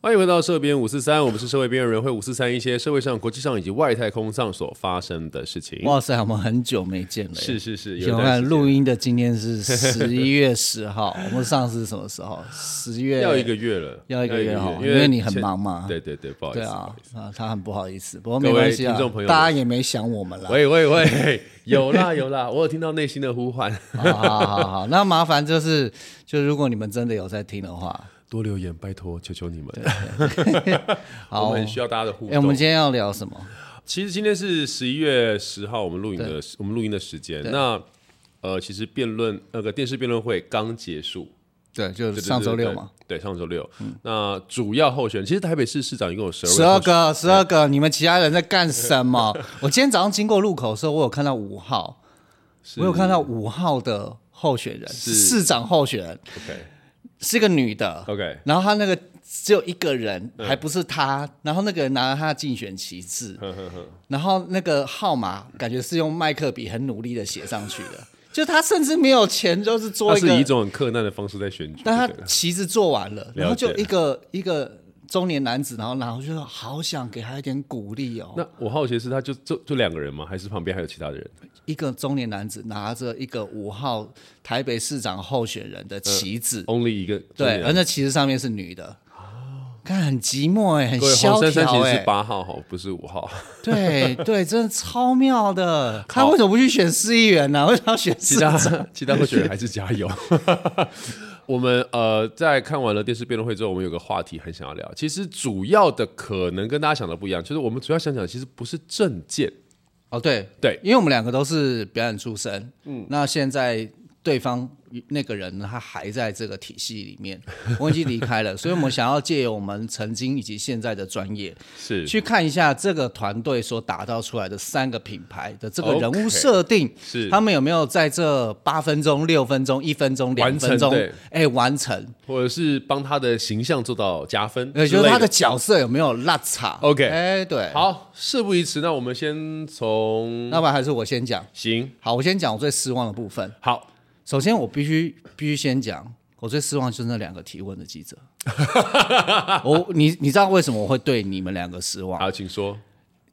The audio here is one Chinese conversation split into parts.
欢迎回到社编五四三，我们是社会边缘人会五四三一些社会上、国际上以及外太空上所发生的事情。哇塞，我们很久没见了。是是是，有请看录音的今天是 十一月十号，我们上次是什么时候？十月要一个月了，要一个月哈，因因为你很忙嘛。对对对，不好意思，对啊他很不好意思，不过没关系啊听众朋，友大家也没想我们了。喂喂喂，有啦 有啦，我有听到内心的呼唤，好好好好，那麻烦就是，就如果你们真的有在听的话，多留言，拜托，求求你们，好。我们很需要大家的互哎，动。我们今天要聊什么？其实今天是十一月十号，我们录影的我们录音的时间。那呃，其实辩论那个电视辩论会刚结束，对，就是上周六嘛，对，上周六。那主要候选人，其实台北市市长一共有十二十二个，十二个，你们其他人在干什么？我今天早上经过路口的时候，我有看到五号，我有看到五号的候选人，市长候选人。OK 是一个女的，OK，然后她那个只有一个人，还不是她，然后那个人拿了她的竞选旗帜，呵呵呵，然后那个号码感觉是用麦克笔很努力的写上去的，就她甚至没有钱，就是做一个他是以一种很困难的方式在选举，但他对。不对旗帜做完了，然后就解一个一个中年男子，然后然后就好想给他一点鼓励哦。那我好奇的是，他就就就两个人吗？还是旁边还有其他的人？一个中年男子拿着一个五号台北市长候选人的旗子，only 一个对，而那旗子上面是女的。看很寂寞哎，很萧黄珊珊其实是条哎，八号哈，不是五号。对对，真的超妙的。他为什么不去选市议员呢？为什么要选其他市长？其他候选人还是加油。我们呃，在看完了电视辩论会之后，我们有个话题很想要聊。其实主要的可能跟大家想的不一样，就是我们主要想讲，其实不是政见，哦，对。对。因为我们两个都是表演出身，嗯，那现在对方那个人呢，他还在这个体系里面，我已经离开了，所以我们想要借由我们曾经以及现在的专业，是。去看一下这个团队所打造出来的三个品牌的这个人物设定是。他们有没有在这八分钟、六分钟、一分钟、两分钟对，哎，完成，或者是帮他的形象做到加分之也就是他的角色有没有落差。OK 哎，对，，好，事不宜迟，那我们先从那不然还是我先讲，行。好，我先讲我最失望的部分。好，首先，我必须必须先讲，我最失望就是那两个提问的记者。我你你知道为什么我会对你们两个失望？好，请说。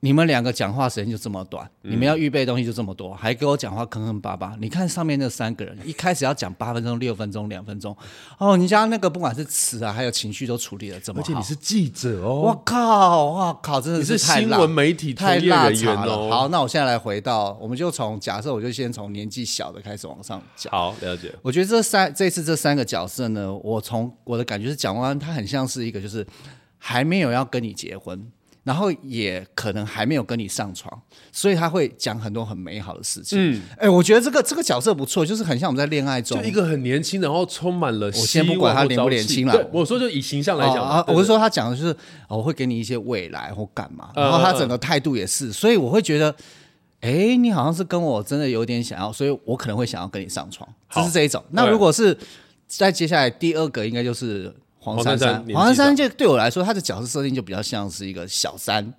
你们两个讲话时间就这么短，你们要预备的东西就这么多，还给我讲话坑坑巴巴。你看上面那三个人，一开始要讲八分钟、六分钟、两分钟，哦，你家那个不管是词啊，还有情绪都处理的这么好。而且你是记者哦我哦，靠！我靠！真的是新闻媒体太业辣茶了。好，那我现在来回到，我们就从假设，我就先从年纪小的开始往上讲。好，了解。我觉得这三这次这三个角色呢，我从我的感觉是，蒋万安他很像是一个就是还没有要跟你结婚，然后也可能还没有跟你上床，所以他会讲很多很美好的事情。嗯，哎，我觉得这个这个角色不错，就是很像我们在恋爱中就一个很年轻，然后充满了我先不管他年不年轻了，我说就以形象来讲嘛，啊，我是说他讲的就是、哦我会给你一些未来或干嘛，嗯然后他整个态度也是，所以我会觉得。哎，你好像是跟我真的有点想要，所以我可能会想要跟你上床，好只是这一种。那如果是在接下来第二个，应该就是黄珊珊黄珊珊。就对我来说，她的角色设定就比较像是一个小三，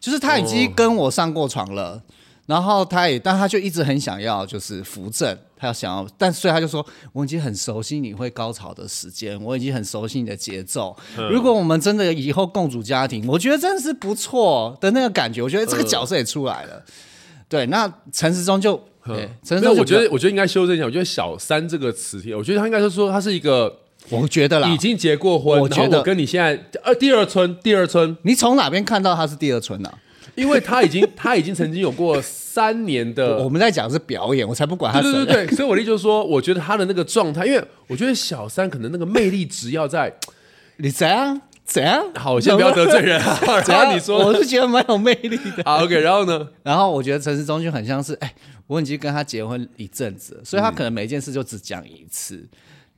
就是她已哦经跟我上过床了，然后她也，但她就一直很想要就是扶正，她要想要，但所以她就说我已经很熟悉你会高潮的时间，我已经很熟悉你的节奏。嗯如果我们真的以后共组家庭，我觉得真的是不错的那个感觉，我觉得这个角色也出来了。对，那陈时中就，对，陈时我觉得，我觉得应该修正一下。我觉得“小三”这个词，我觉得他应该是说他是一个我觉得啦已，经结过婚，我觉得我跟你现在呃第二春，第二春，你从哪边看到他是第二春呢、因为他已经 他已经曾经有过三年的我们在讲是表演，我才不管他谁。对对对对，所以我的意思就是说，我觉得他的那个状态，因为我觉得小三可能那个魅力值要在，你怎样怎样？好，我先不要得罪人啊，怎样？然后你说我是觉得蛮有魅力的。好 OK，然后呢？然后我觉得陈世忠就很像是，哎，我已经跟他结婚一阵子了，所以他可能每件事就只讲一次。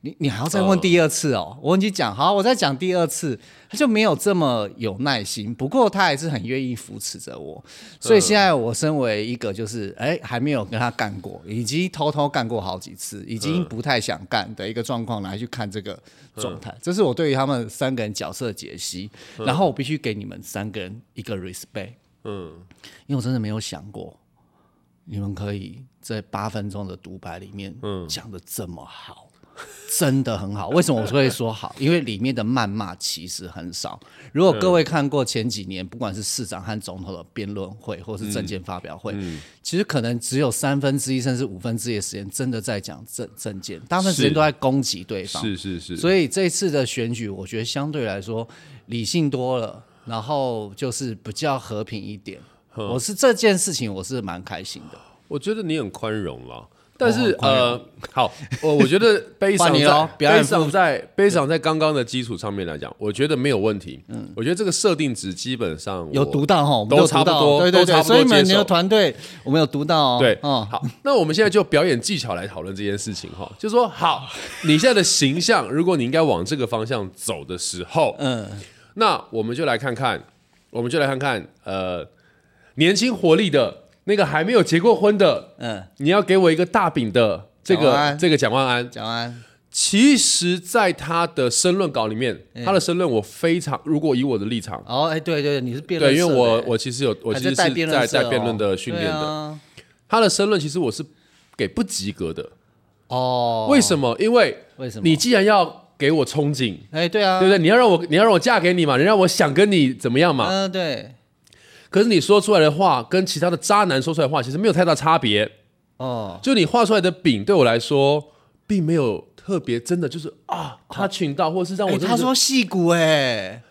你你还要再问第二次哦？我已经讲好，我再讲第二次，他就没有这么有耐心。不过他还是很愿意扶持着我，所以现在我身为一个就是哎还没有跟他干过，以及偷偷干过好几次，已经不太想干的一个状况来去看这个状态。这是我对于他们三个人角色的解析。然后我必须给你们三个人一个 respect。嗯，因为我真的没有想过，你们可以在八分钟的独白里面讲的这么好。真的很好。为什么我会说好？因为里面的谩骂其实很少。如果各位看过前几年，不管是市长和总统的辩论会，或是政见发表会，其实可能只有三分之一甚至五分之一的时间，真的在讲政政见，大部分时间都在攻击对方。是是是，所以这次的选举，我觉得相对来说理性多了，然后就是比较和平一点。我是这件事情，我是蛮开心的。我觉得你很宽容了。但是哦呃，好，我我觉得 悲伤在悲伤在悲伤在刚刚的基础上面来讲，我觉得没有问题。嗯，我觉得这个设定值基本上有我读到哈，都差不多对对对，所以你们接受的团队我们有读到哦。对，哦，好，那我们现在就表演技巧来讨论这件事情哈，就说好，你现在的形象，如果你应该往这个方向走的时候，嗯，那我们就来看看，我们就来看看，呃，年轻活力的那个还没有结过婚的，嗯，你要给我一个大饼的这个蒋万安这个蒋万安，讲完。其实，在他的申论稿里面，他的申论我非常，如果以我的立场，哦，哎，对对，你是辩论对，因为我哎我其实有，我其实是在在辩论的训练的，他的申论其实我是给不及格的。哦，为什么？因为为什么？你既然要给我憧憬，哎，对啊，对不对？你要让我，你要让我嫁给你嘛，你让我想跟你怎么样嘛？嗯，对，可是你说出来的话，跟其他的渣男说出来的话，其实没有太大差别。哦，就你画出来的饼，对我来说，并没有特别真的就是啊，他请到，或是让我他说戏骨，哎，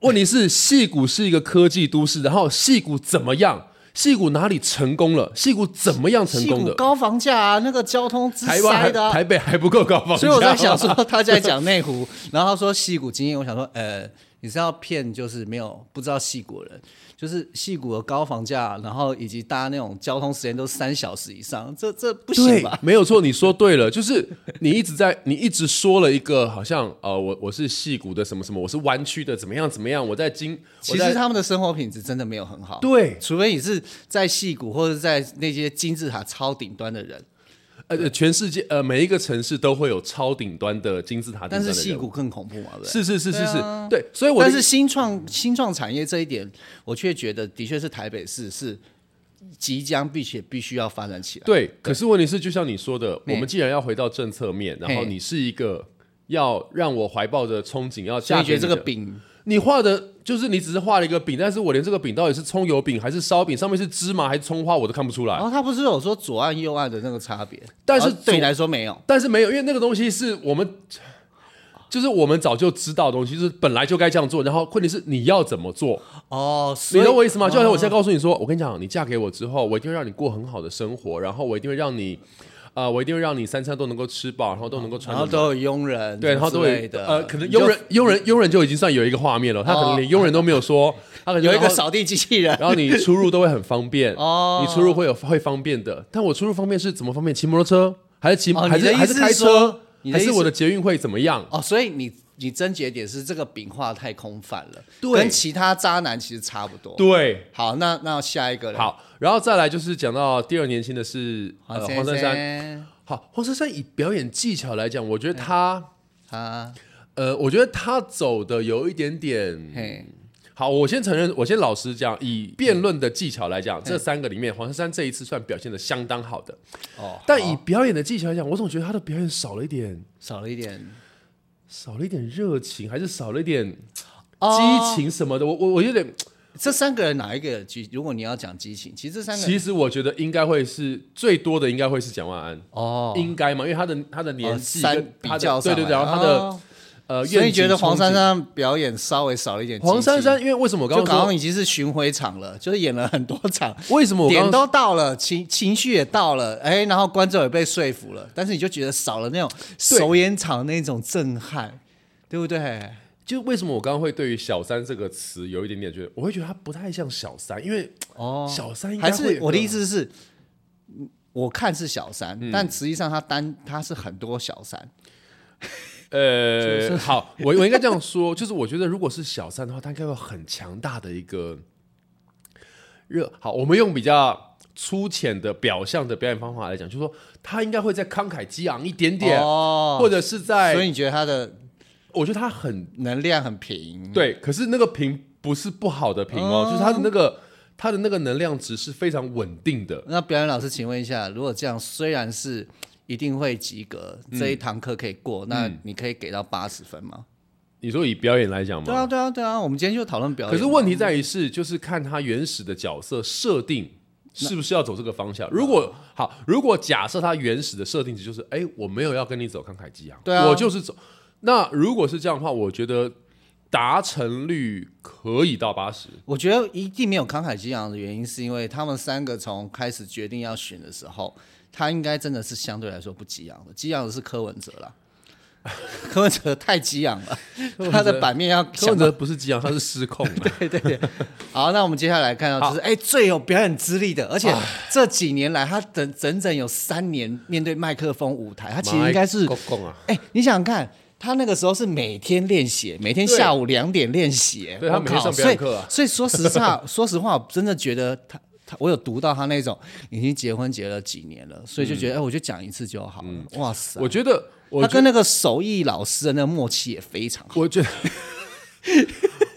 问题是，戏骨是一个科技都市，然后戏骨怎么样？戏谷哪里成功了？戏谷怎么样成功的？高房价啊，那个交通之台湾还塞的啊，台北还不够高房价，所以我在想说，他在讲内湖，然后他说戏骨经验，我想说，呃，你是要骗就是没有不知道戏骨的人，就是戏骨的高房价，然后以及搭那种交通时间都三小时以上，这这不行对吧，？没有错，你说对了，就是你一直在，你一直说了一个好像呃，我我是戏谷的什么什么，我是弯曲的怎么样怎么样，我在金，其实他们的生活品质真的没有很好，对，除非你是在戏谷或者在那些金字塔超顶端的人，呃，呃全世界呃每一个城市都会有超顶端的金字塔但是戏骨更恐怖嘛，对？是是是是是。对啊，对，所以我但是新创新创产业这一点，我却觉得的确是台北市是即将并且必须要发展起来。对，可是问题是，就像你说的，我们既然要回到政策面，然后你是一个要让我怀抱着憧憬要嫁所以觉得这个饼你画的就是你只是画了一个饼，但是我连这个饼到底是葱油饼还是烧饼，上面是芝麻还是葱花，我都看不出来。然后他不是有说左岸右岸的那个差别，但是哦对你来说没有。但是没有，因为那个东西是我们，就是我们早就知道的东西，就是本来就该这样做。然后问题是你要怎么做，哦，你懂我意思吗？哦就好像我现在告诉你说，我跟你讲，你嫁给我之后，我一定会让你过很好的生活，然后我一定会让你，呃，我一定会让你三餐都能够吃饱，然后都能够穿。然后都有佣人，对，然后都会的，呃，可能佣人佣人佣人就已经算有一个画面了，他可能连佣人都没有说，他可能有一个扫地机器人。然后你出入都会很方便，哦你出入会有会方便的。但我出入方便是怎么方便？骑摩托车还是骑、哦还是还你的意思开车还是我的捷运会怎么样？哦，所以你你症结点是这个饼画太空泛了，对跟其他渣男其实差不多。对，好，那那下一个了，好，然后再来就是讲到第二年轻的是呃黄黄珊珊。珊，好，黄珊珊以表演技巧来讲，我觉得她他呃，我觉得她走的有一点点，好。我先承认，我先老实讲，以辩论的技巧来讲，这三个里面，黄珊珊这一次算表现的相当好的。哦，但以表演的技巧来讲，我总觉得她的表演少了一点。少了一点少了一点热情，还是少了一点哦激情什么的。我我我有点，这三个人哪一个激？如果你要讲激情，其实这三个其实我觉得应该会是最多的，应该会是蒋万安，哦，应该嘛，因为他的他的年纪三比跟他的对对然后他的哦呃，所以觉得黄珊珊珊表演稍微少了一点？黄珊珊，因为为什么我刚刚刚已经是巡回场了，就是演了很多场，为什么我刚点都到了，情情绪也到了，哎，然后观众也被说服了，但是你就觉得少了那种对。首演场那种震撼，对不对？就为什么我刚刚会对于小三这个词有一点点觉得，我会觉得他不太像小三，因为哦，小三还是我的意思是，嗯我看是小三，嗯。但实际上他单他是很多小三，呃，好，我我应该这样说，就是我觉得如果是小三的话，他应该有很强大的一个热。好，我们用比较粗浅的表象的表演方法来讲，就是说他应该会再慷慨激昂一点点，哦，或者是在所以，你觉得他的我觉得他很能量很平？对，可是那个平不是不好的平哦，就是他的那个他的那个能量值是非常稳定的。那表演老师，请问一下，如果这样，虽然是一定会及格，这一堂课可以过，那你可以给到八十分吗？你说以表演来讲吗对啊，对啊，对啊，我们今天就讨论表演。可是问题在于是，就是看他原始的角色设定是不是要走这个方向。如果好，如果假设他原始的设定值就是，哎，我没有要跟你走慷慨激昂，对啊我就是走。那如果是这样的话，我觉得达成率可以到八十。我觉得一定没有慷慨激昂的原因，是因为他们三个从开始决定要选的时候，他应该真的是相对来说不激昂的，激昂的是柯文哲啦。柯文哲太激昂了，他的版面要柯文哲不是激昂，他是失控了。对对对，好，那我们接下来看到就是，哎、最有表演资历的，而且这几年来，他整整整有三年面对麦克风舞台，他其实应该是，哎、你想想看，他那个时候是每天练习，每天下午两点练习，对他每天靠上表演课啊所以所以说实话，说实话，我真的觉得他。他我有读到他那种已经结婚结了几年了，所以就觉得哎、我就讲一次就好了。哇塞，嗯我觉得，他跟那个手艺老师的那个默契也非常好。我觉得，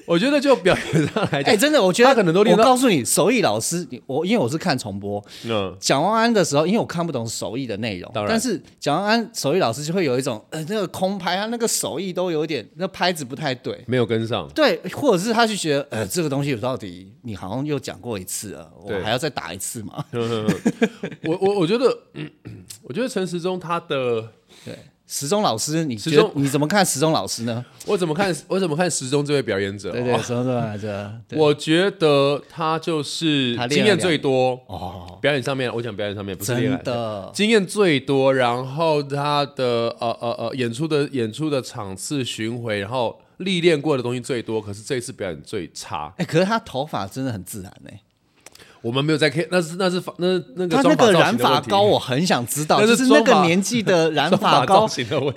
我觉得就表演上来哎、讲，真的，我觉得他可能都练到我告诉你，手艺老师，你我因为我是看重播，嗯，蒋万安的时候，因为我看不懂手艺的内容，但是蒋万安手艺老师就会有一种呃那个空拍，他那个手艺都有一点那拍子不太对。没有跟上。对，或者是他就觉得，呃，这个东西到底你好像又讲过一次了，我对还要再打一次嘛？我我我觉得，嗯，我觉得陈时中他的，对，时钟老师，你觉得你怎么看时钟老师呢？我怎么看，我怎么看时钟这位表演者？对对，哦。时钟来着，对。我觉得他就是经验最多，哦，表演上面，我讲表演上面不是真的，经验最多，然后他的呃呃呃演出的演出的场次巡回，然后历练过的东西最多，可是这一次表演最差。哎，可是他头发真的很自然哎，我们没有在 K，那是那是发那那个他那个染发膏，我很想知道，那就是是那个年纪的 染发发膏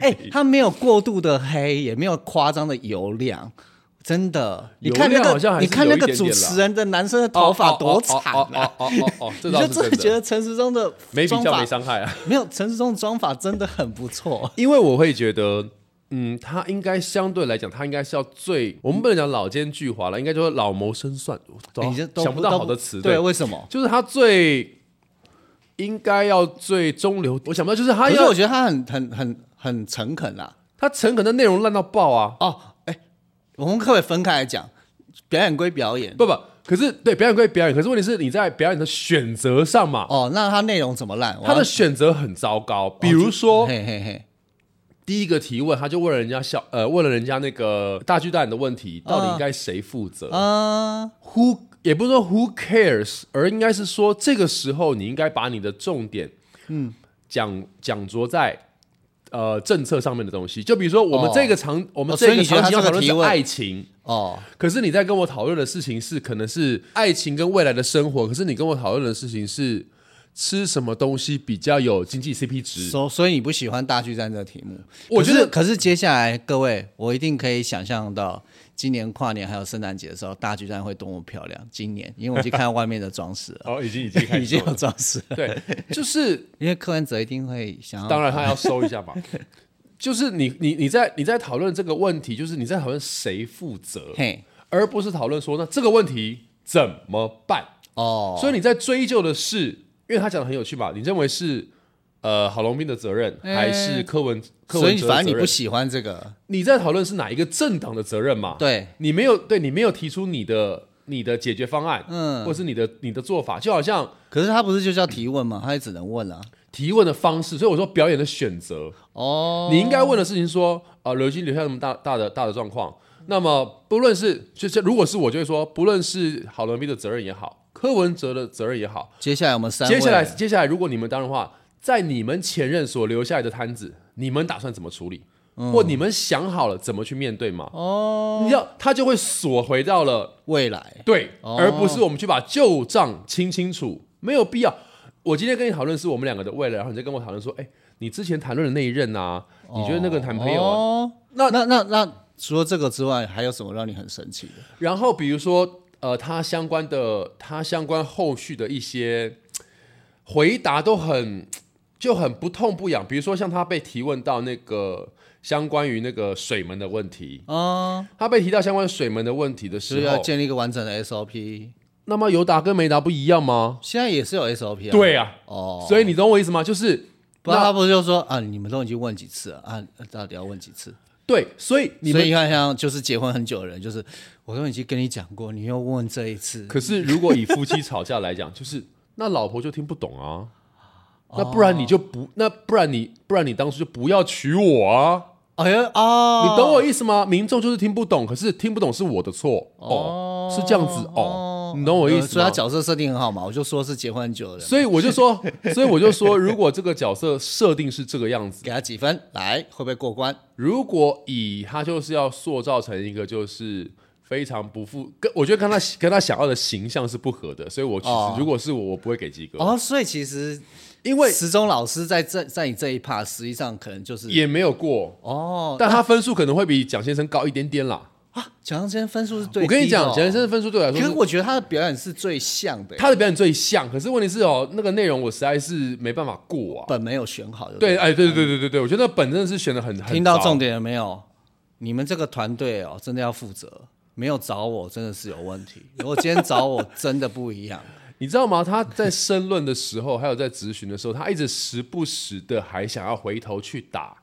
哎、他没有过度的黑，也没有夸张的油亮，真的。你看那个你看那个主持人的男生的头发多惨哦啊！哦哦哦哦哦，这你倒就是真的觉，得陈时中的没比较没妆法伤害啊。没有陈时中的妆法真的很不错。因为我会觉得，嗯，他应该相对来讲，他应该是要最，我们不能讲老奸巨猾了，应该就是老谋深算。我你这都想不到好的词，对，为什么？就是他最应该要最中流。我想不到，就是他要可是我觉得他很很很很诚恳啦。他诚恳的内容烂到爆啊！哦，哎，我们可不可以分开来讲？表演归表演，不不，可是对表演归表演，可是问题是你在表演的选择上嘛，哦，那他内容怎么烂？他的选择很糟糕。比如说，嘿嘿嘿，第一个提问，他就问了人家小呃，问了人家那个大巨蛋的问题，到底应该谁负责？啊，who 也不是说 who cares，而应该是说这个时候你应该把你的重点，嗯，讲讲着在呃政策上面的东西。就比如说我们哦。这个场，我们这个场景要讨论是爱情，哦，可是你在跟我讨论的事情是可能是爱情跟未来的生活，可是你跟我讨论的事情是吃什么东西比较有经济 CP 值。所所以你不喜欢大巨蛋这个题目？我觉得可是接下来各位，我一定可以想象到今年跨年还有圣诞节的时候，大巨蛋会多么漂亮。今年，因为我已经看到外面的装饰了，哦，已经已经 已经有装饰了。对，就是 因为柯文哲一定会想要，当然他要收一下嘛。就是你你你在你在讨论这个问题，就是你在讨论谁负责，嘿，而不是讨论说那这个问题怎么办。哦，所以你在追究的是，因为他讲的很有趣嘛，你认为是呃郝龙斌的责任，哎还是柯文柯所以文反正你不？喜欢这个，你在讨论是哪一个政党的责任嘛？对，你没有对你没有提出你的你的解决方案，嗯或是你的你的做法，就好像可是他不是就叫提问吗？他也只能问啊。提问的方式。所以我说表演的选择，哦，你应该问的事情说，呃，刘金留下那么大大的大的状况，那么不论是就是如果是我就会说，不论是郝龙斌的责任也好，柯文哲的责任也好，接下来我们三位，接下来接下来如果你们当的话，在你们前任所留下来的摊子，你们打算怎么处理？或你们想好了怎么去面对吗？哦，你要他就会锁回到了未来对，哦而不是我们去把旧账清清楚，没有必要。我今天跟你讨论是我们两个的未来，然后你再跟我讨论说，哎，你之前谈论的那一任啊，你觉得那个男朋友啊？哦，那那那那除了这个之外，还有什么让你很生气的？然后比如说，呃，他相关的，他相关后续的一些回答都很就很不痛不痒。比如说，像他被提问到那个相关于那个水门的问题，啊，他被提到相关水门的问题的就是要时候，建立一个完整的 SOP。那么有答跟没答不一样吗？现在也是有 SOP 啊。对啊，哦，所以你懂我意思吗？就是不他不是就说啊，你们都已经问几次了啊，到底要问几次？对，所以你们所以你看，像就是结婚很久的人，就是我都已经跟你讲过，你又问这一次，可是如果以夫妻吵架来讲，就是 那老婆就听不懂啊，那不然你就不，那不然你不然你当初就不要娶我啊，哎呀啊，你懂我意思吗？民众就是听不懂，可是听不懂是我的错。哦，是这样子哦，你懂我意思？呃所以他角色设定很好嘛，我就说是结婚很久的，所以我就说，所以我就说，如果这个角色设定是这个样子，给他几分，来会不会过关？如果以他就是要塑造成一个就是非常不负，跟我觉得跟他跟他想要的形象是不合的，所以我其实、哦如果是我，我不会给及格，哦，所以其实因为时钟老师在这在你这一 part，实际上可能就是也没有过，哦，但他分数可能会比蒋先生高一点点啦。啊，蒋先生分数是最我跟你讲，蒋先生的分数对我来说是可是我觉得他的表演是最像的，他的表演最像，可是问题是哦，那个内容我实在是没办法过啊。本没有选好，对不对，哎，对对对对对对，我觉得那本真的是选的很听到重点了没有？你们这个团队哦，真的要负责。没有找我，真的是有问题。如果今天找我，真的不一样。你知道吗？他在申论的时候，还有在咨询的时候，他一直时不时的还想要回头去打嘿，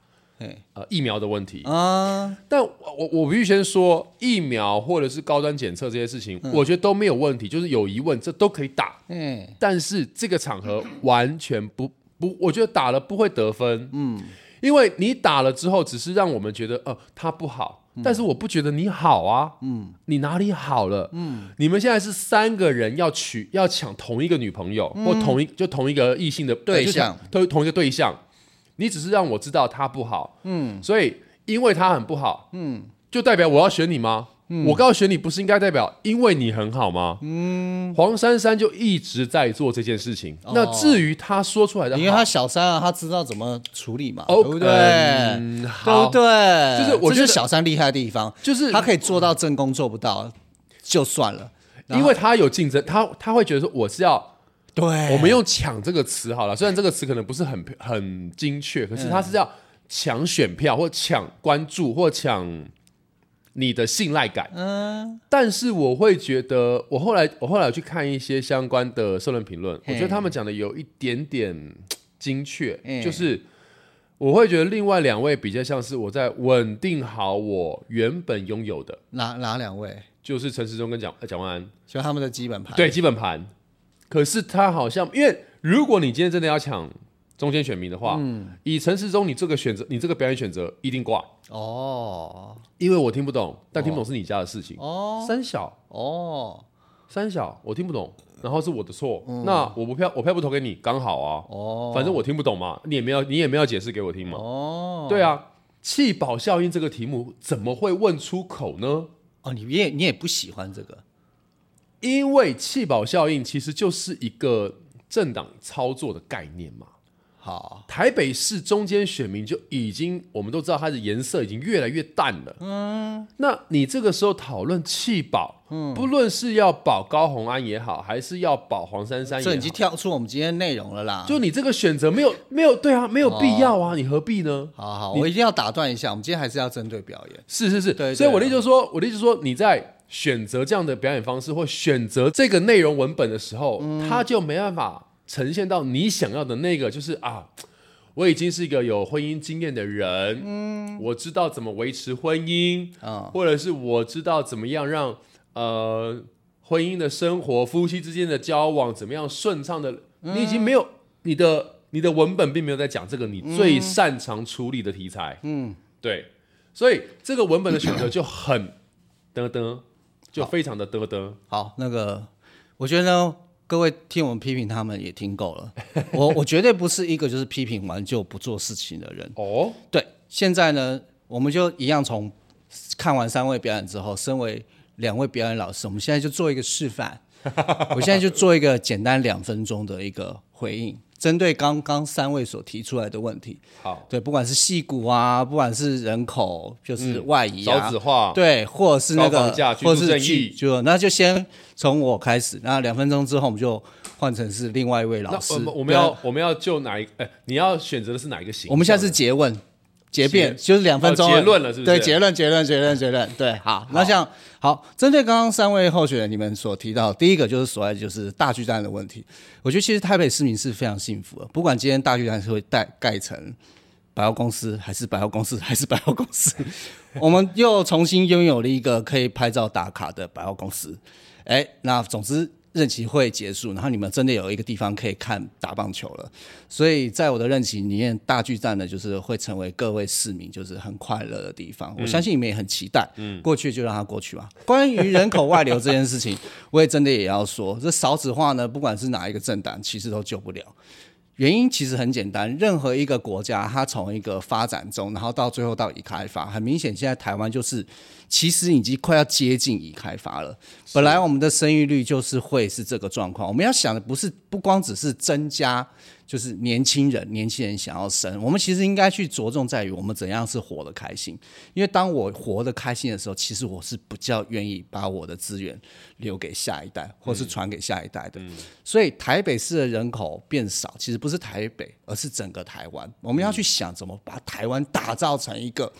呃疫苗的问题。啊，但我我我必须先说，疫苗或者是高端检测这些事情，我觉得都没有问题，就是有疑问这都可以打。嗯，但是这个场合完全不不，我觉得打了不会得分。嗯，因为你打了之后，只是让我们觉得呃他不好。但是我不觉得你好啊，嗯，你哪里好了？嗯，你们现在是三个人要娶要抢同一个女朋友，或同一就同一个异性的对象同同一个对象，你只是让我知道他不好，嗯，所以因为他很不好，嗯，就代表我要选你吗？我告诉选你，不是应该代表因为你很好吗？嗯，黄珊珊就一直在做这件事情。那至于他说出来的，因为他小三啊，他知道怎么处理嘛，哦对不对？嗯对不对？就是我觉得是小三厉害的地方，就是他可以做到正宫做不到，就算了。因为他有竞争，他他会觉得说我是要，对，我们用抢这个词好了，虽然这个词可能不是很很精确，可是它是要抢选票或抢关注或抢你的信赖感。嗯，但是我会觉得，我后来我后来有去看一些相关的社论评论，我觉得他们讲的有一点点精确，嗯 就是。我会觉得另外两位比较像是我在稳定好我原本拥有的，哪哪两位？就是陈时中跟蒋呃蒋万安，就他们的基本盘。对基本盘。可是他好像，因为如果你今天真的要抢中间选民的话，嗯。以陈时中你这个选择，你这个表演选择一定挂，哦。因为我听不懂，但听不懂是你家的事情。哦。三小。哦。三小，我听不懂，然后是我的错，那我不票我票不投给你，刚好啊，嗯哦。反正我听不懂嘛，你也没有你也没有解释给我听嘛，哦。对啊。气保效应这个题目怎么会问出口呢？哦，你也你也不喜欢这个因为弃保效应其实就是一个政党操作的概念嘛。好台北市中间选民就已经，我们都知道它的颜色已经越来越淡了。嗯，那你这个时候讨论弃保，嗯，不论是要保高红安也好，还是要保黄珊珊也好这已经，跳出我们今天内容了啦。就你这个选择没有没有对啊，没有必要啊，你何必呢？好好，我一定要打断一下，我们今天还是要针对表演。是是是，对对所以我的意思就是说，我的意思就是说，你在选择这样的表演方式或选择这个内容文本的时候，它就没办法呈现到你想要的那个，就是啊，我已经是一个有婚姻经验的人，嗯，我知道怎么维持婚姻，嗯。或者是我知道怎么样让呃婚姻的生活、夫妻之间的交往怎么样顺畅的，你已经没有你的你的文本并没有在讲这个你最擅长处理的题材，嗯，对，所以这个文本的选择就很噔噔，就非常的嘚嘚。好，那个我觉得呢，各位听我们批评他们也听够了。我我绝对不是一个就是批评完就不做事情的人。哦，对，现在呢，我们就一样从看完三位表演之后，身为两位表演老师，我们现在就做一个示范。我现在就做一个简单两分钟的一个回应，针对刚刚三位所提出来的问题。好，对，不管是戏骨啊，不管是人口，就是外移啊，少子化，对，或者是那个或者是正义剧，就那就先从我开始，那两分钟之后我们就换成是另外一位老师。我们要我们要就哪一哎，你要选择的是哪一个型？我们现在是诘问，结辩就是两分钟哦结论了是不是对，结论，结论，结论，结论。对，好，那像好，针对刚刚三位候选人你们所提到，第一个就是所谓就是大巨蛋的问题，我觉得其实台北市民是非常幸福的，不管今天大巨蛋是会盖盖成百货公司，还是百货公司，还是百货公司，我们又重新拥有了一个可以拍照打卡的百货公司。哎，那总之任期会结束，然后你们真的有一个地方可以看打棒球了。所以在我的任期里面，大巨蛋呢，就是会成为各位市民就是很快乐的地方。我相信你们也很期待。嗯，过去就让它过去吧。关于人口外流这件事情，我也真的也要说，这少子化呢，不管是哪一个政党，其实都救不了。原因其实很简单，任何一个国家，它从一个发展中，然后到最后到已开发，很明显，现在台湾就是其实已经快要接近已开发了。本来我们的生育率就是会是这个状况，我们要想的不是不光只是增加，就是年轻人，年轻人想要生，我们其实应该去着重在于我们怎样是活得开心。因为当我活得开心的时候，其实我是比较愿意把我的资源留给下一代，或是传给下一代的。所以台北市的人口变少，其实不是台北，而是整个台湾。我们要去想怎么把台湾打造成一个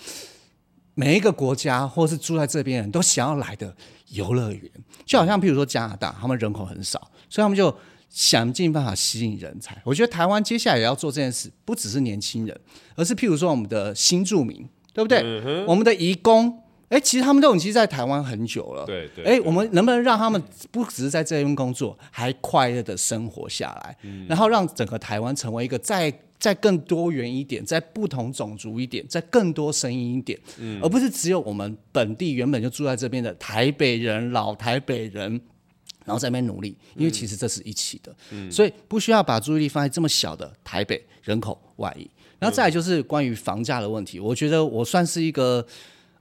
每一个国家或是住在这边人都想要来的游乐园。就好像譬如说加拿大，他们人口很少，所以他们就想尽办法吸引人才。我觉得台湾接下来也要做这件事，不只是年轻人，而是譬如说我们的新住民，对不对？我们的移工。哎，其实他们都已经在台湾很久了。对对哎，我们能不能让他们不只是在这边工作，还快乐的生活下来？然后让整个台湾成为一个再再更多元一点、在不同种族一点、在更多声音一点，而不是只有我们本地原本就住在这边的台北人、老台北人，然后在那边努力。因为其实这是一起的，所以不需要把注意力放在这么小的台北人口外移。然后再来就是关于房价的问题，我觉得我算是一个。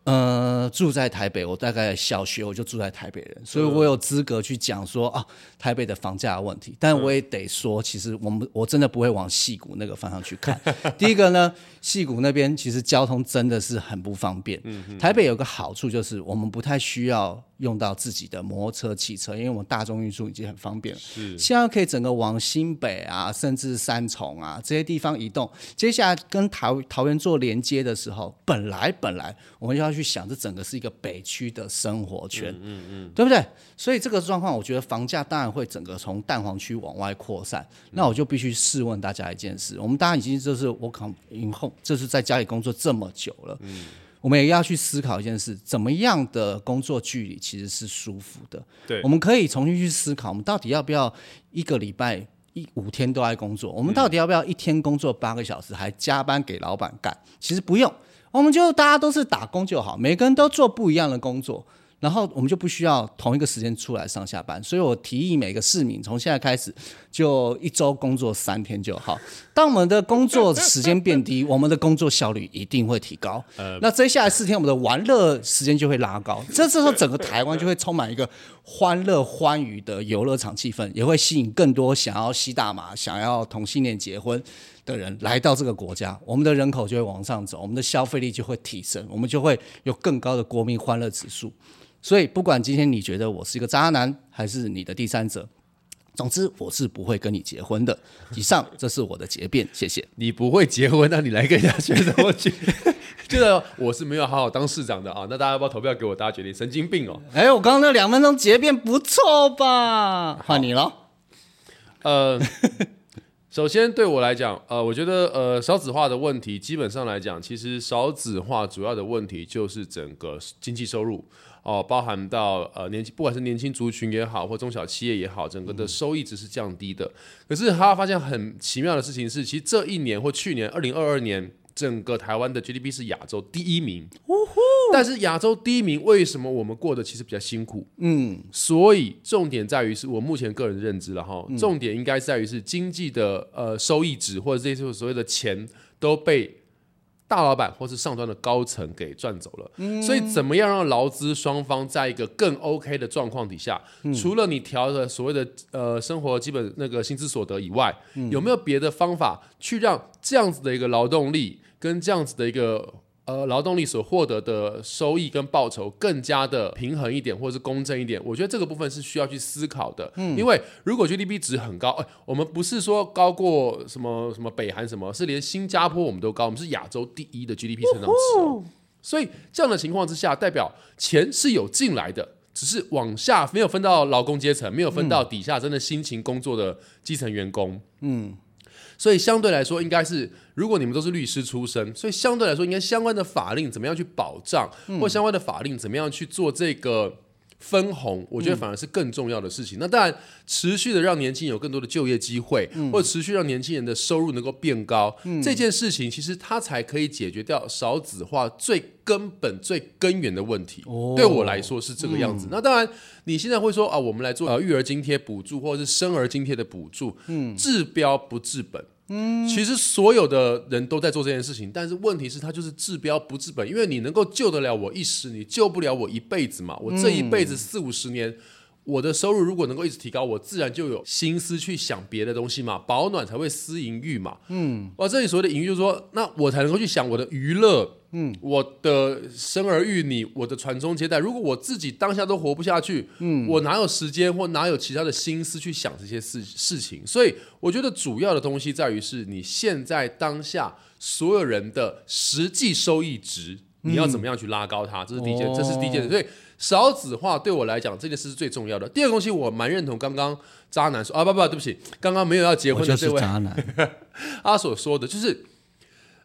呃，住在台北，我大概小学我就住在台北人，所以我有资格去讲说啊，台北的房价的问题。但我也得说，其实我们我真的不会往戏谷那个方向去看。第一个呢，戏谷那边其实交通真的是很不方便。台北有个好处就是我们不太需要用到自己的摩托车、汽车，因为我们大众运输已经很方便了。是现在可以整个往新北啊，甚至三重啊这些地方移动。接下来跟桃桃园做连接的时候，本来本来我们就要去想，这整个是一个北区的生活圈，嗯嗯，对不对？所以这个状况，我觉得房价当然会整个从蛋黄区往外扩散。那我就必须试问大家一件事：我们当然已经就是我考以后，就是在家里工作这么久了，嗯。我们也要去思考一件事：怎么样的工作距离其实是舒服的？对我们可以重新去思考，我们到底要不要一个礼拜一五天都在工作？我们到底要不要一天工作八个小时，还加班给老板干？其实不用，我们就大家都是打工就好，每个人都做不一样的工作。然后我们就不需要同一个时间出来上下班，所以我提议每个市民从现在开始就一周工作三天就好。当我们的工作时间变低，我们的工作效率一定会提高。那接下来四天我们的玩乐时间就会拉高，这时候整个台湾就会充满一个欢乐欢愉的游乐场气氛，也会吸引更多想要吸大麻、想要同性恋结婚的人来到这个国家，我们的人口就会往上走，我们的消费力就会提升，我们就会有更高的国民欢乐指数。所以，不管今天你觉得我是一个渣男，还是你的第三者，总之我是不会跟你结婚的。以上，这是我的结辩，谢谢。你不会结婚，那你来跟人家学什么去？就是我是没有好好当市长的啊。那大家要不要投票给我？大家决定。神经病哦！哎，我刚刚那两分钟结辩不错吧？换你了。呃，首先对我来讲，呃，我觉得呃少子化的问题，基本上来讲，其实少子化主要的问题就是整个经济收入哦，包含到呃年轻，不管是年轻族群也好，或中小企业也好，整个的收益值是降低的。可是他发现很奇妙的事情是，其实这一年或去年二零二二年，整个台湾的 GDP 是亚洲第一名。但是亚洲第一名，为什么我们过得其实比较辛苦？嗯，所以重点在于是我目前个人的认知了哈，重点应该在于是经济的呃收益值或者这些所谓的钱都被大老板或是上端的高层给赚走了。所以怎么样让劳资双方在一个更 OK 的状况底下，除了你调的所谓的呃生活基本那个薪资所得以外，有没有别的方法去让这样子的一个劳动力跟这样子的一个呃劳动力所获得的收益跟报酬更加的平衡一点，或者是公正一点。我觉得这个部分是需要去思考的。嗯，因为如果 GDP 值很高，哎，我们不是说高过什么什么北韩什么，是连新加坡我们都高，我们是亚洲第一的 GDP 成长值哦。所以这样的情况之下，代表钱是有进来的，只是往下没有分到劳工阶层，没有分到底下真的辛勤工作的基层员工。嗯。所以相对来说，应该是如果你们都是律师出身，所以相对来说，应该相关的法令怎么样去保障，或相关的法令怎么样去做这个分红，我觉得反而是更重要的事情。那当然，持续的让年轻人有更多的就业机会，或者持续让年轻人的收入能够变高，这件事情其实它才可以解决掉少子化最根本、最根源的问题。对我来说是这个样子。那当然，你现在会说啊，我们来做呃育儿津贴补助，或者是生儿津贴的补助，嗯，治标不治本。嗯，其实所有的人都在做这件事情，但是问题是，它就是治标不治本，因为你能够救得了我一时，你救不了我一辈子嘛。我这一辈子四五十年，我的收入如果能够一直提高，我自然就有心思去想别的东西嘛，保暖才会思淫欲嘛。嗯，而这里所谓的淫欲，就是说，那我才能够去想我的娱乐。嗯，我的生儿育女，我的传宗接代，如果我自己当下都活不下去，嗯，我哪有时间或哪有其他的心思去想这些事事情？所以我觉得主要的东西在于是你现在当下所有人的实际收益值，你要怎么样去拉高它？这是第一件，这是第一件。所以少子化对我来讲这件事是最重要的。第二个东西我蛮认同刚刚渣男说啊不不对不起，刚刚没有要结婚的这位渣男，他所说的就是。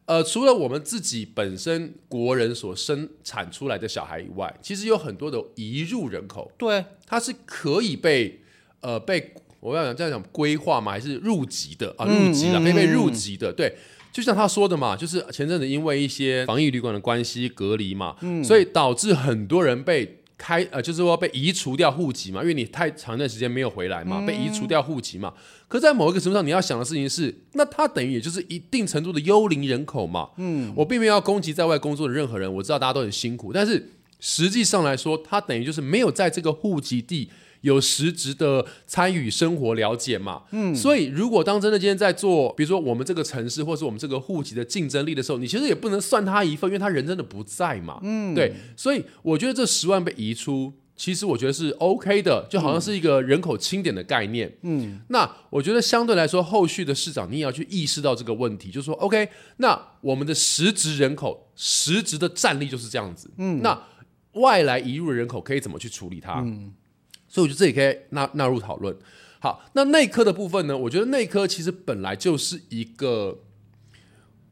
呃，除了我们自己本身国人所生产出来的小孩以外，其实有很多的移入人口，对，它是可以被呃被我要讲这样讲规划吗？还是入籍的啊？入籍的，可以被入籍的，对，就像他说的嘛，就是前阵子因为一些防疫旅馆的关系隔离嘛，所以导致很多人被。开呃，就是说被移除掉户籍嘛，因为你太长一段时间没有回来嘛，被移除掉户籍嘛。可在某一个程度上，你要想的事情是，那他等于也就是一定程度的幽灵人口嘛。嗯，我并没有要攻击在外工作的任何人，我知道大家都很辛苦，但是实际上来说，他等于就是没有在这个户籍地。有实质的参与生活了解嘛？嗯，所以如果当真的今天在做，比如说我们这个城市或是我们这个户籍的竞争力的时候，你其实也不能算他一份，因为他人真的不在嘛。嗯，对，所以我觉得这十万被移出，其实我觉得是 OK 的，就好像是一个人口清点的概念。嗯，那我觉得相对来说，后续的市长你也要去意识到这个问题，就是说 OK，那我们的实质人口实质的战力就是这样子。嗯，那外来移入的人口可以怎么去处理它？嗯。所以我觉得这也可以纳纳入讨论。好，那内科的部分呢？我觉得内科其实本来就是一个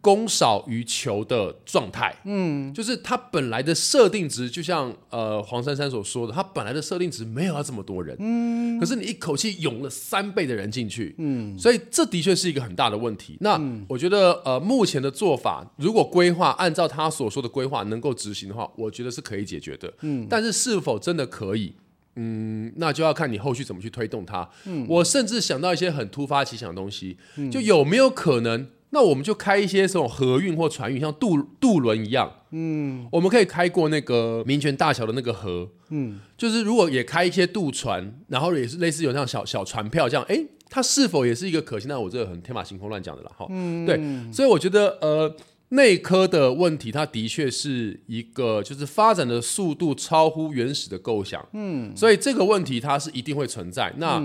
供少于求的状态。嗯，就是它本来的设定值，就像呃黄珊珊所说的，它本来的设定值没有要这么多人。嗯，可是你一口气涌了三倍的人进去。嗯，所以这的确是一个很大的问题。那我觉得呃目前的做法，如果规划按照他所说的规划能够执行的话，我觉得是可以解决的。嗯，但是是否真的可以？嗯，那就要看你后续怎么去推动它。嗯，我甚至想到一些很突发奇想的东西，就有没有可能？那我们就开一些这种河运或船运，像渡渡轮一样。嗯，我们可以开过那个民权大桥的那个河。嗯，就是如果也开一些渡船，然后也是类似有那样小小船票这样，哎，它是否也是一个可行？那我这个很天马行空乱讲的了哈。嗯，对，所以我觉得呃。内科的问题，它的确是一个，就是发展的速度超乎原始的构想，嗯，所以这个问题它是一定会存在。那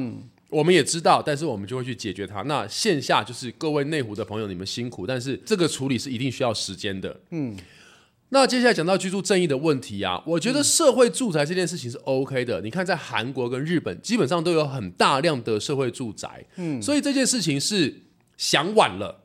我们也知道，但是我们就会去解决它。那线下就是各位内湖的朋友，你们辛苦，但是这个处理是一定需要时间的，嗯。那接下来讲到居住正义的问题啊，我觉得社会住宅这件事情是 OK 的。你看，在韩国跟日本，基本上都有很大量的社会住宅，嗯，所以这件事情是想晚了。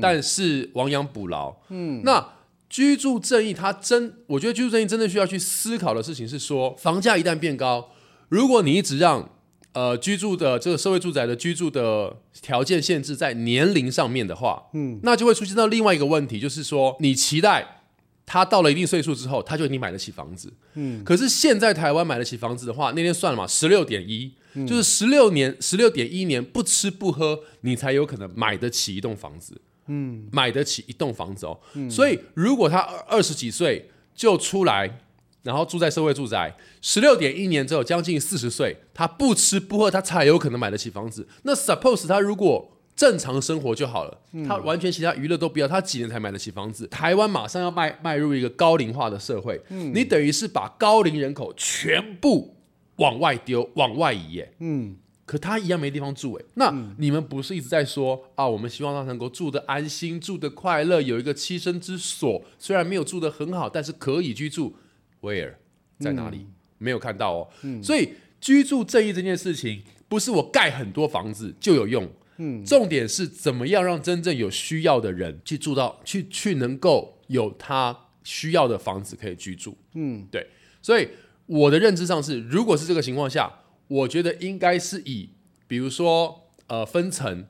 但是亡羊补牢。嗯，那居住正义，它真，我觉得居住正义真的需要去思考的事情是说，房价一旦变高，如果你一直让呃居住的这个社会住宅的居住的条件限制在年龄上面的话，嗯，那就会出现到另外一个问题，就是说你期待他到了一定岁数之后，他就你买得起房子，嗯，可是现在台湾买得起房子的话，那天算了嘛，十六点一。就是十六年，十六点一年不吃不喝，你才有可能买得起一栋房子。嗯，买得起一栋房子哦。所以如果他二十几岁就出来，然后住在社会住宅，十六点一年之后将近四十岁，他不吃不喝，他才有可能买得起房子。那 suppose 他如果正常生活就好了，他完全其他娱乐都不要，他几年才买得起房子？台湾马上要迈迈入一个高龄化的社会，你等于是把高龄人口全部往外丢、往外移耶。嗯，可他一样没地方住哎。那你们不是一直在说啊？我们希望他能够住得安心、住得快乐，有一个栖身之所。虽然没有住得很好，但是可以居住。Where 在哪里？没有看到哦。所以居住正义这件事情，不是我盖很多房子就有用。嗯，重点是怎么样让真正有需要的人去住到去去能够有他需要的房子可以居住。嗯，对。所以我的认知上是，如果是这个情况下，我觉得应该是以比如说呃分层，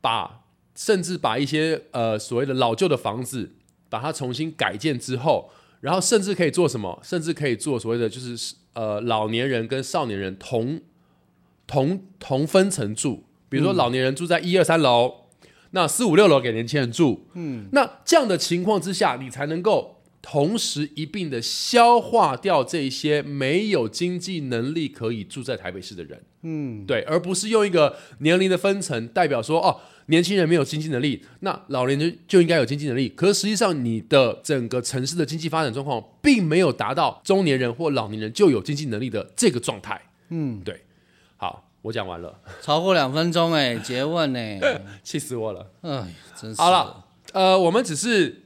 把甚至把一些呃所谓的老旧的房子，把它重新改建之后，然后甚至可以做什么？甚至可以做所谓的就是呃老年人跟少年人同同同分层住。比如说，老年人住在一二三楼，那四五六楼给年轻人住。嗯，那这样的情况之下，你才能够同时一并的消化掉这些没有经济能力可以住在台北市的人。嗯，对，而不是用一个年龄的分层代表说，哦，年轻人没有经济能力，那老年人就应该有经济能力。可是实际上，你的整个城市的经济发展状况，并没有达到中年人或老年人就有经济能力的这个状态。嗯，对，好。我讲完了，超过两分钟哎，结问哎，气死我了！哎，真是好了，呃，我们只是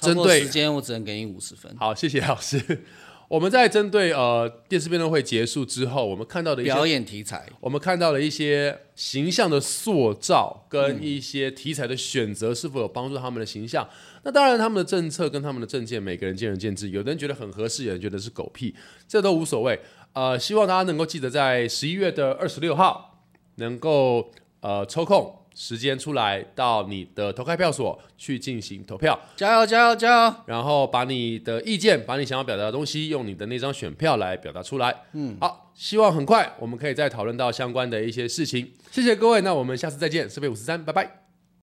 针对时间，我只能给你五十分。好，谢谢老师。我们在针对呃电视辩论会结束之后，我们看到的一些表演题材，我们看到了一些形象的塑造跟一些题材的选择，是否有帮助他们的形象？那当然，他们的政策跟他们的政见，每个人见仁见智，有的人觉得很合适，有人觉得是狗屁，这都无所谓。呃，希望大家能够记得在十一月的二十六号，能够呃抽空时间出来到你的投开票所去进行投票，加油加油加油！然后把你的意见，把你想要表达的东西，用你的那张选票来表达出来。嗯，好，希望很快我们可以再讨论到相关的一些事情。谢谢各位，那我们下次再见，设备五十三，拜拜。